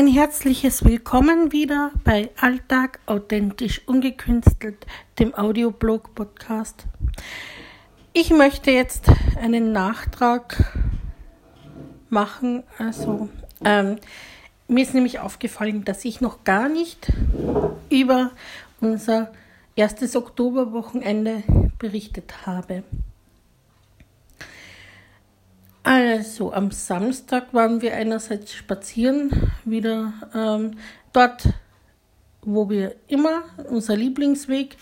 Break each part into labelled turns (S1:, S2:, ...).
S1: Ein herzliches Willkommen wieder bei Alltag authentisch ungekünstelt, dem Audioblog Podcast. Ich möchte jetzt einen Nachtrag machen. Also ähm, mir ist nämlich aufgefallen, dass ich noch gar nicht über unser erstes Oktoberwochenende berichtet habe. Also am Samstag waren wir einerseits spazieren, wieder ähm, dort, wo wir immer, unser Lieblingsweg,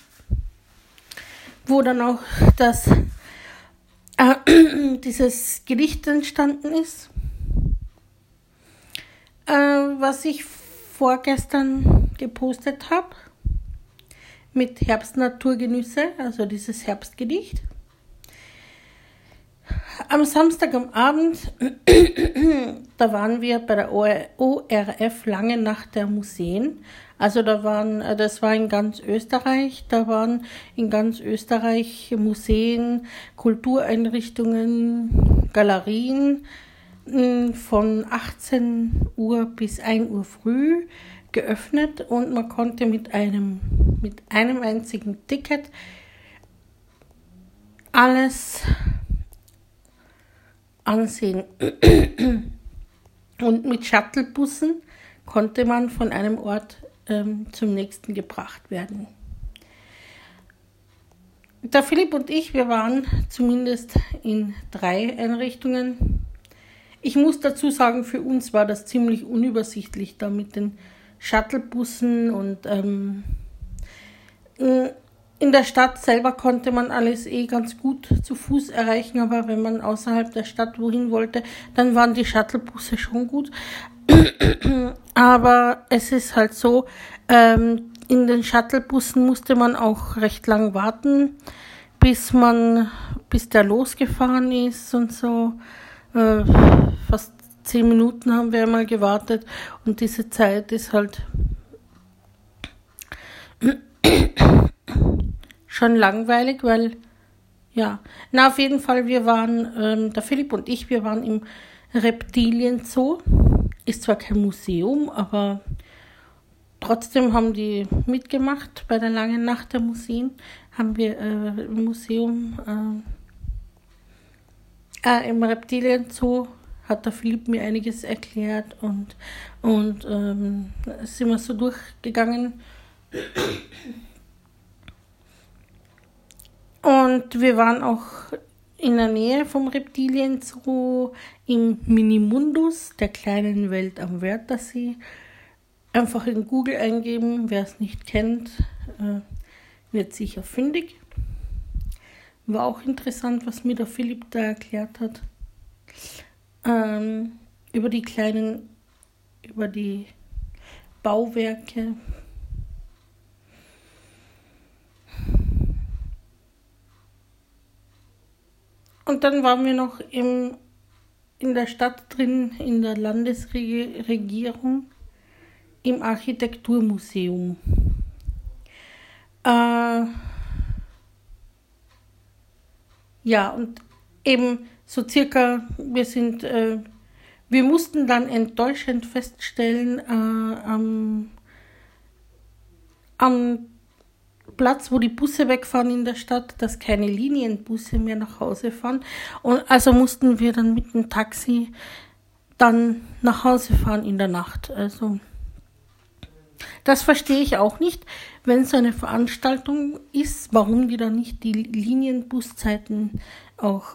S1: wo dann auch das, äh, dieses Gedicht entstanden ist, äh, was ich vorgestern gepostet habe mit Herbstnaturgenüsse, also dieses Herbstgedicht am Samstag am Abend, da waren wir bei der ORF lange Nacht der Museen. Also da waren, äh, das war in ganz Österreich, da waren in ganz Österreich Museen, Kultureinrichtungen, Galerien hm, von 18 Uhr bis 1 Uhr früh geöffnet und man konnte mit einem, mit einem einzigen Ticket alles ansehen. Und mit Shuttlebussen konnte man von einem Ort ähm, zum nächsten gebracht werden. Der Philipp und ich, wir waren zumindest in drei Einrichtungen. Ich muss dazu sagen, für uns war das ziemlich unübersichtlich da mit den Shuttlebussen und ähm, in der Stadt selber konnte man alles eh ganz gut zu Fuß erreichen, aber wenn man außerhalb der Stadt wohin wollte, dann waren die Shuttlebusse schon gut. aber es ist halt so, ähm, in den Shuttlebussen musste man auch recht lang warten, bis man, bis der losgefahren ist und so. Äh, fast zehn Minuten haben wir einmal gewartet und diese Zeit ist halt schon langweilig, weil ja, na auf jeden Fall, wir waren, ähm, der Philipp und ich, wir waren im Reptilienzoo. Ist zwar kein Museum, aber trotzdem haben die mitgemacht bei der langen Nacht der Museen. Haben wir äh, im Museum, äh, äh, im Reptilienzoo hat der Philipp mir einiges erklärt und, und ähm, sind wir so durchgegangen. Und wir waren auch in der Nähe vom Reptilienzoo im Minimundus, der kleinen Welt am Wörthersee. Einfach in Google eingeben, wer es nicht kennt, äh, wird sicher fündig. War auch interessant, was mir der Philipp da erklärt hat. Ähm, über die kleinen, über die Bauwerke, Und dann waren wir noch im, in der Stadt drin, in der Landesregierung, im Architekturmuseum. Äh, ja, und eben so circa, wir sind, äh, wir mussten dann enttäuschend feststellen, äh, am, am Platz, wo die Busse wegfahren in der Stadt, dass keine Linienbusse mehr nach Hause fahren. Und also mussten wir dann mit dem Taxi dann nach Hause fahren in der Nacht. Also das verstehe ich auch nicht, wenn so eine Veranstaltung ist, warum die dann nicht die Linienbuszeiten auch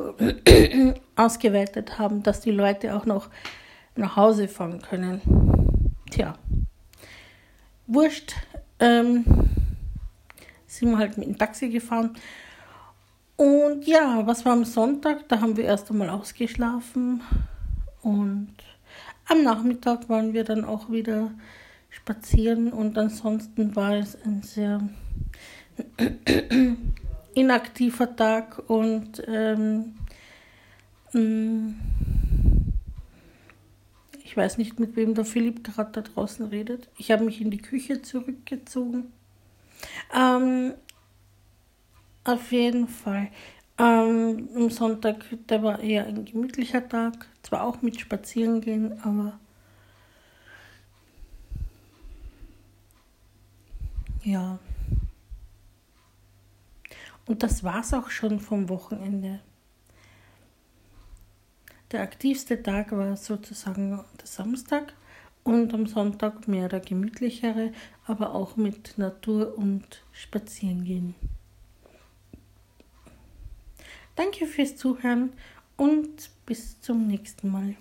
S1: ausgeweitet haben, dass die Leute auch noch nach Hause fahren können. Tja, wurscht. Ähm, sind wir halt mit dem Taxi gefahren. Und ja, was war am Sonntag? Da haben wir erst einmal ausgeschlafen. Und am Nachmittag waren wir dann auch wieder spazieren. Und ansonsten war es ein sehr inaktiver Tag. Und ähm, mm, ich weiß nicht, mit wem der Philipp gerade da draußen redet. Ich habe mich in die Küche zurückgezogen. Ähm, auf jeden Fall. Ähm, am Sonntag, der war eher ein gemütlicher Tag. Zwar auch mit Spazierengehen, aber ja. Und das war's auch schon vom Wochenende. Der aktivste Tag war sozusagen der Samstag und am Sonntag mehr der gemütlichere, aber auch mit Natur und Spazierengehen. Danke fürs Zuhören und bis zum nächsten Mal.